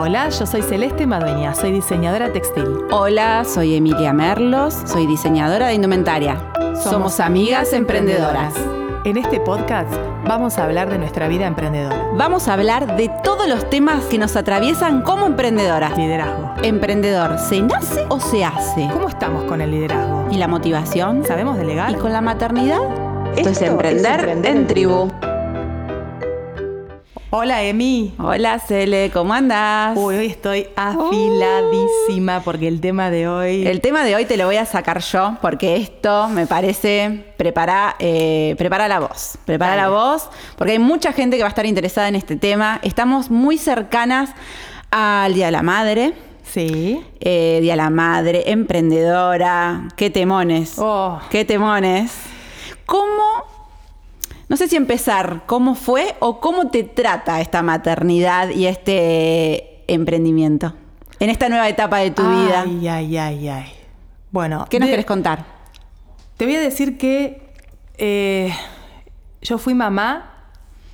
Hola, yo soy Celeste Madueña, soy diseñadora textil. Hola, soy Emilia Merlos, soy diseñadora de indumentaria. Somos, amigas emprendedoras. En este podcast vamos a hablar de nuestra vida emprendedora. Vamos a hablar de todos los temas que nos atraviesan como emprendedoras. Liderazgo. Emprendedor, ¿se nace o se hace? ¿Cómo estamos con el liderazgo? ¿Y la motivación? ¿Sabemos delegar? ¿Y con la maternidad? Esto, es emprender, en tribu. Hola, Emi. Hola, Cele, ¿cómo andas? Uy, hoy estoy afiladísima porque el tema de hoy... El tema de hoy te lo voy a sacar yo porque esto me parece prepara, eh, prepara la voz. Prepara Dale. la voz porque hay mucha gente que va a estar interesada en este tema. Estamos muy cercanas al Día de la Madre. Sí. Eh, Día de la Madre, emprendedora. Qué temones. Oh. Qué temones. ¿Cómo, no sé si empezar, cómo fue o cómo te trata esta maternidad y este emprendimiento en esta nueva etapa de tu vida? Ay, ay, ay, ay. Bueno, ¿Qué nos de- querés contar? Te voy a decir que eh, yo fui mamá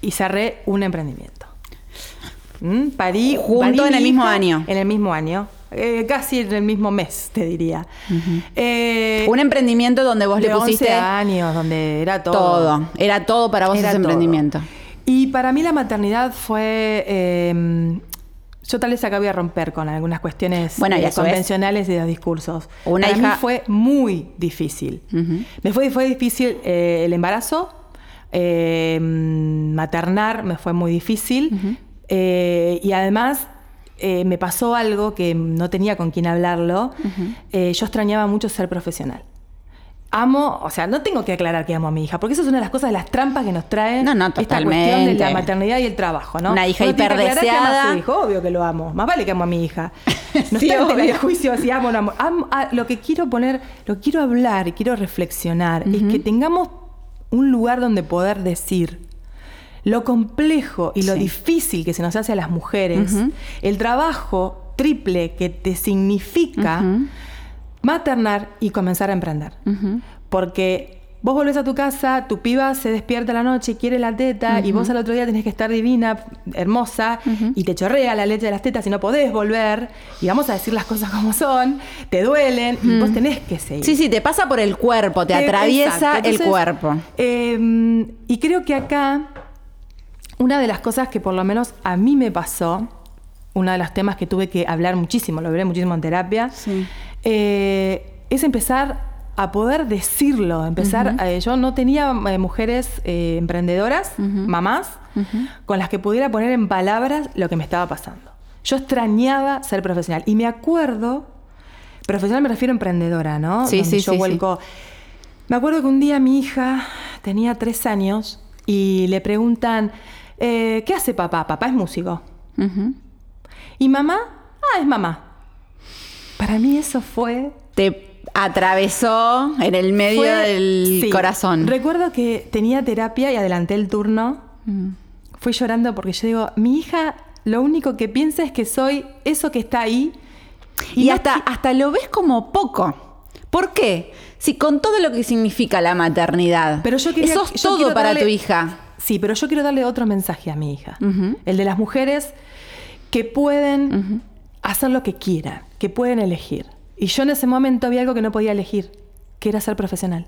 y cerré un emprendimiento. ¿Mm? Parí, Junto parí en el mismo año. En el mismo año. Eh, casi en el mismo mes, te diría. Eh, Un emprendimiento donde vos de le pusiste 11 años, donde era todo. todo. Era todo para vos Era ese todo. emprendimiento. Y para mí la maternidad fue... eh, yo tal vez acá voy a romper con algunas cuestiones Bueno, y eh, convencionales de los discursos. Una para hija- mí fue muy difícil. Me fue, fue difícil eh, el embarazo, eh, maternar me fue muy difícil. Y además eh, me pasó algo que no tenía con quién hablarlo. Eh, yo extrañaba mucho ser profesional. Amo, o sea, no tengo que aclarar que amo a mi hija, porque eso es una de las cosas, de las trampas que nos trae No, no, esta cuestión de la maternidad y el trabajo, ¿no? Una hija Uno tiene que ama a hiperdeseada. su hijo, obvio que lo amo. Más vale que amo a mi hija. No Sí, está en juicio si amo o no amo. Amo- ah, lo que quiero poner, lo que quiero hablar y quiero reflexionar es que tengamos un lugar donde poder decir lo complejo y lo Sí. difícil que se nos hace a las mujeres, el trabajo triple que te significa maternar y comenzar a emprender. Porque vos volvés a tu casa, tu piba se despierta a la noche y quiere la teta, y vos al otro día tenés que estar divina, hermosa, y te chorrea la leche de las tetas y no podés volver, y vamos a decir las cosas como son, te duelen, y vos tenés que seguir. Sí, sí, te pasa por el cuerpo, te atraviesa el cuerpo. eh, y creo que acá, una de las cosas que por lo menos a mí me pasó, uno de los temas que tuve que hablar muchísimo, lo hablé muchísimo en terapia, Sí. eh, es empezar a poder decirlo, empezar, eh, yo no tenía eh, mujeres emprendedoras, mamás, con las que pudiera poner en palabras lo que me estaba pasando. Yo extrañaba ser profesional y me acuerdo, profesional me refiero a emprendedora, ¿no? Sí, Donde sí, yo sí, vuelco. Me acuerdo que un día mi hija tenía tres años y le preguntan, eh, ¿qué hace papá? Papá es músico. ¿Y mamá? Ah, es mamá. Para mí eso fue... Te atravesó en el medio fue- del sí. corazón. Recuerdo que tenía terapia y adelanté el turno. Mm. Fui llorando porque yo digo, mi hija lo único que piensa es que soy eso que está ahí. Y, hasta, hasta lo ves como poco. ¿Por qué? Si con todo lo que significa la maternidad, Pero yo quería- eso es yo todo para darle- tu hija. Sí, pero yo quiero darle otro mensaje a mi hija. El de las mujeres que pueden hacer lo que quieran, que pueden elegir. Y yo en ese momento había algo que no podía elegir, que era ser profesional.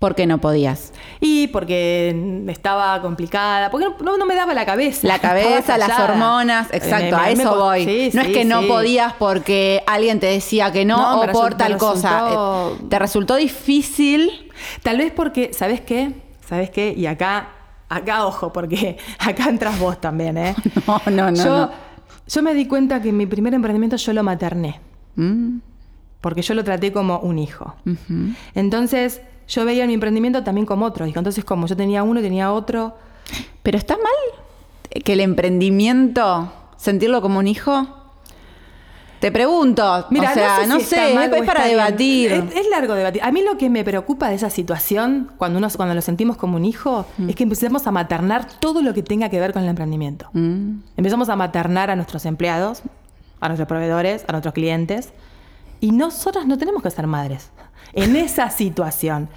¿Por qué no podías? Y porque estaba complicada, porque no, me daba la cabeza. La cabeza, las hormonas, Me- exacto, me- a eso voy. sí, no es sí, que no podías porque alguien te decía que no, No, o por tal cosa. resultó- Eh, ¿Te resultó difícil? Tal vez porque, ¿sabes qué? ¿Sabes qué? Y acá, acá ojo, porque acá entras vos también, ¿eh? No, no, no, Yo, no. yo me di cuenta que mi primer emprendimiento yo lo materné, Mm, porque yo lo traté como un hijo. Entonces, yo veía mi emprendimiento también como otro hijo. Entonces, como yo tenía uno y tenía otro, ¿Pero está mal que el emprendimiento, sentirlo como un hijo? Te pregunto. Mira, o sea, no si sé, mal es para debatir. Es, es largo debatir. A mí lo que me preocupa de esa situación, cuando, uno, cuando lo sentimos como un hijo, Mm. es que empecemos a maternar todo lo que tenga que ver con el emprendimiento. Mm. Empezamos a maternar a nuestros empleados, a nuestros proveedores, a nuestros clientes. Y nosotras no tenemos que ser madres en esa situación.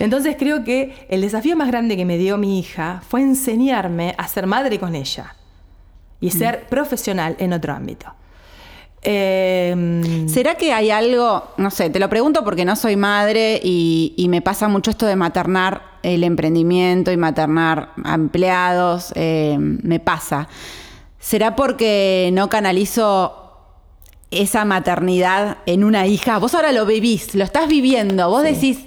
Entonces creo que el desafío más grande que me dio mi hija fue enseñarme a ser madre con ella. y ser profesional en otro ámbito. Eh, ¿Será que hay algo, no sé, te lo pregunto porque no soy madre y, y me pasa mucho esto de maternar el emprendimiento y maternar a empleados, eh, me pasa. ¿Será porque no canalizo esa maternidad en una hija? Vos ahora lo vivís, lo estás viviendo, vos decís,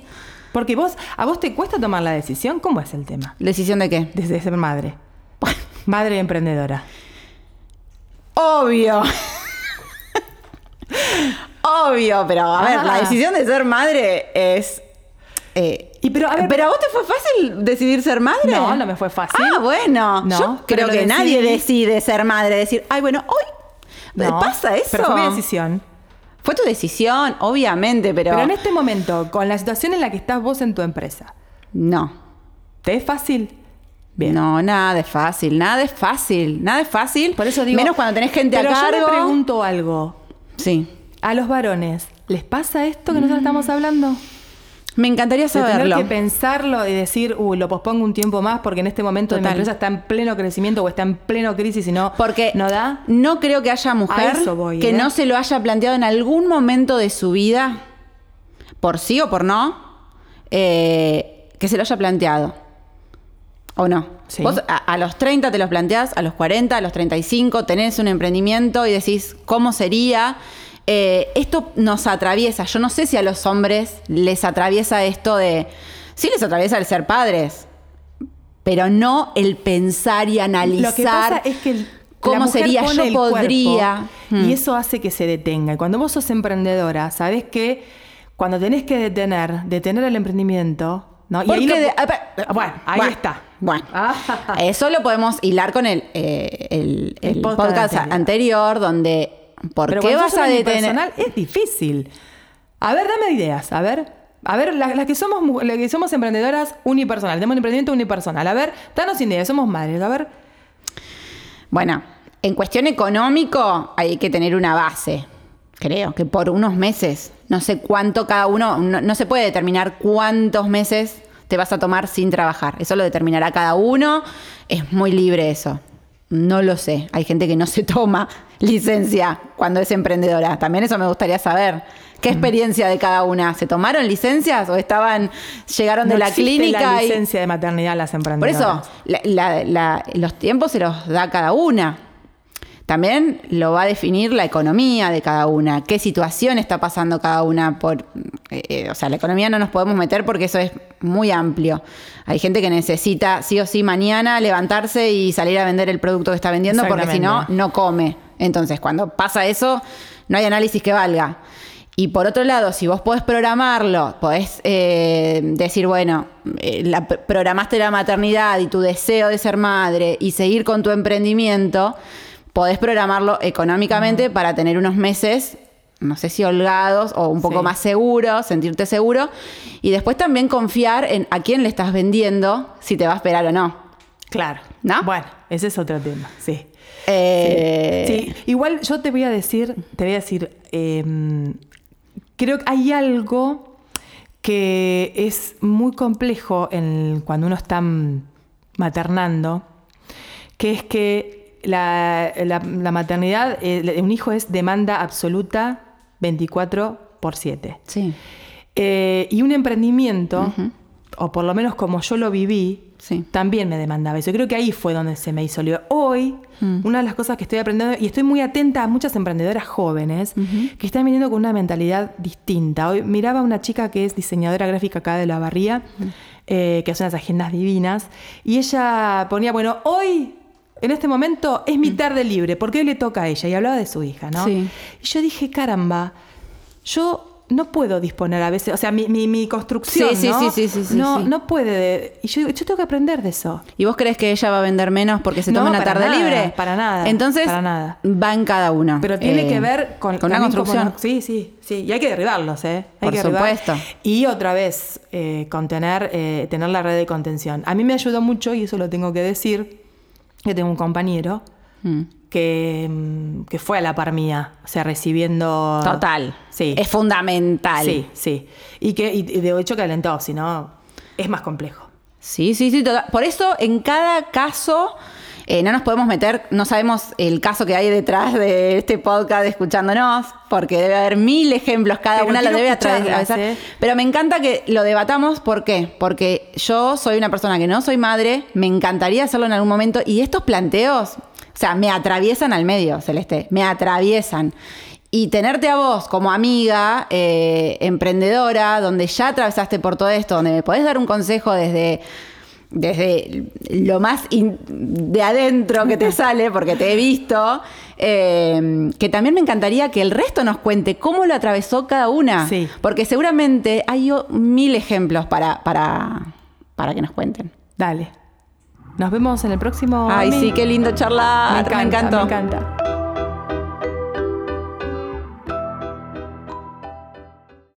porque vos, a vos te cuesta tomar la decisión, ¿cómo es el tema? ¿decisión de qué? Desde ser madre. Madre emprendedora. Obvio. Obvio, pero a ver, la Ah. decisión de ser madre es... eh, Y pero, a ver, ¿Pero a vos te fue fácil decidir ser madre? No, no me fue fácil. Ah, bueno. No, Yo creo que nadie decide ser madre. Decir, ay, bueno, hoy No, pasa eso. Pero fue mi decisión. Fue tu decisión, obviamente, pero... Pero en este momento, con la situación en la que estás vos en tu empresa, No. ¿te es fácil? Bien. No, nada es fácil, nada es fácil, nada es fácil. Por eso digo. Menos cuando tenés gente pero a cargo. Yo me pregunto algo. Sí. A los varones, ¿les pasa esto que nosotros estamos hablando? Me encantaría De tener saberlo. que pensarlo y decir, uy, lo pospongo un tiempo más porque en este momento mi Total. empresa está en pleno crecimiento o está en pleno crisis y no, Porque no da. no creo que haya mujer voy, que ¿eh? no se lo haya planteado en algún momento de su vida, por sí o por no, eh, que se lo haya planteado. ¿O no? Sí. Vos a, a los 30 te los planteás, a los 40, a los 35, tenés un emprendimiento y decís, ¿cómo sería? Eh, esto nos atraviesa. Yo no sé si a los hombres les atraviesa esto de... Sí les atraviesa el ser padres, pero no el pensar y analizar Lo que pasa es que el- la cómo mujer sería, yo podría. cuerpo, Mm. Y eso hace que se detenga. Y cuando vos sos emprendedora, sabés que cuando tenés que detener, detener el emprendimiento, ¿no? Y ahí lo- de- bueno, ahí bueno, está. Bueno, Ah. eso lo podemos hilar con el, eh, el, El el podcast podcast, anterior. anterior. donde ¿por Pero qué vas a detener? es difícil. A ver, dame ideas. A ver, a ver, las, las que somos las que somos emprendedoras unipersonal, tenemos un emprendimiento unipersonal. A ver, danos ideas, somos madres. A ver, Bueno, en cuestión económico hay que tener una base. Creo que por unos meses, no sé cuánto cada uno, no, no se puede determinar cuántos meses te vas a tomar sin trabajar. Eso lo determinará cada uno. Es muy libre eso. No lo sé. Hay gente que no se toma licencia cuando es emprendedora. También eso me gustaría saber. ¿Qué experiencia de cada una? ¿Se tomaron licencias o estaban, llegaron de la clínica la y licencia de maternidad las por emprendedoras. eso, la- la- la- los tiempos se los da cada una. También lo va a definir la economía de cada una, qué situación está pasando cada una. Por, eh, eh, o sea, la economía no nos podemos meter porque eso es muy amplio. Hay gente que necesita sí o sí mañana levantarse y salir a vender el producto que está vendiendo porque si no, no come. Entonces, cuando pasa eso, no hay análisis que valga. Y por otro lado, si vos podés programarlo, podés eh, decir, bueno, eh, la- programaste la maternidad y tu deseo de ser madre y seguir con tu emprendimiento, podés programarlo económicamente para tener unos meses, no sé si holgados o un poco Sí. más seguros, sentirte seguro. Y después también confiar en a quién le estás vendiendo, si te va a esperar o no. Claro. ¿No? Bueno, ese es otro tema, sí. Eh, Sí, igual yo te voy a decir, te voy a decir, eh, creo que hay algo que es muy complejo en, cuando uno está maternando, que es que la, la- la maternidad, eh, un hijo es demanda absoluta 24 por 7. Sí, Eh, y un emprendimiento, o por lo menos como yo lo viví, Sí. también me demandaba eso. Creo que ahí fue donde se me hizo lío. Hoy, Mm. una de las cosas que estoy aprendiendo, y estoy muy atenta a muchas emprendedoras jóvenes que están viniendo con una mentalidad distinta. Hoy miraba a una chica que es diseñadora gráfica acá de la Barría, eh, que hace unas agendas divinas, y ella ponía, bueno, hoy... En este momento es mi tarde libre, porque hoy le toca a ella, y hablaba de su hija, ¿no? Sí. Y yo dije, caramba, yo no puedo disponer a veces, o sea, mi, mi, mi construcción, Sí, sí, ¿no? sí, sí, sí, sí, no, sí. no puede. Y yo, yo tengo que aprender de eso. ¿Y vos crees que ella va a vender menos porque se No, toma una tarde nada, libre? para nada, Entonces, para nada. va en cada uno. Pero tiene Eh, que ver con, con como construcción. sí, sí, sí. Y hay que derribarlos, ¿eh? Hay Por que derribar. supuesto. Y otra vez, eh, contener, eh, tener la red de contención. A mí me ayudó mucho, y eso lo tengo que decir, que tengo un compañero Mm. que, mm, que fue a la par mía, o sea, recibiendo... Total. Sí. Es fundamental. Sí, sí. Y que y y de hecho que alentó, si no, es más complejo. Sí, sí, sí. total. Por eso, en cada caso, Eh, no nos podemos meter, no sabemos el caso que hay detrás de este podcast escuchándonos, porque debe haber mil ejemplos, cada Pero una lo quiero debe atravesar. ¿eh? Pero me encanta que lo debatamos, ¿por qué? Porque yo soy una persona que no soy madre, me encantaría hacerlo en algún momento, y estos planteos, o sea, me atraviesan al medio, Celeste, me atraviesan. Y tenerte a vos como amiga, eh, emprendedora, donde ya atravesaste por todo esto, donde me podés dar un consejo desde, desde lo más in- de adentro que te sale, porque te he visto, eh, que también me encantaría que el resto nos cuente cómo lo atravesó cada una. Sí. Porque seguramente hay mil ejemplos para, para, para que nos cuenten. Dale. Nos vemos en el próximo. Ay, sí, qué lindo charlar. Me encanta, me encantó. Me encanta.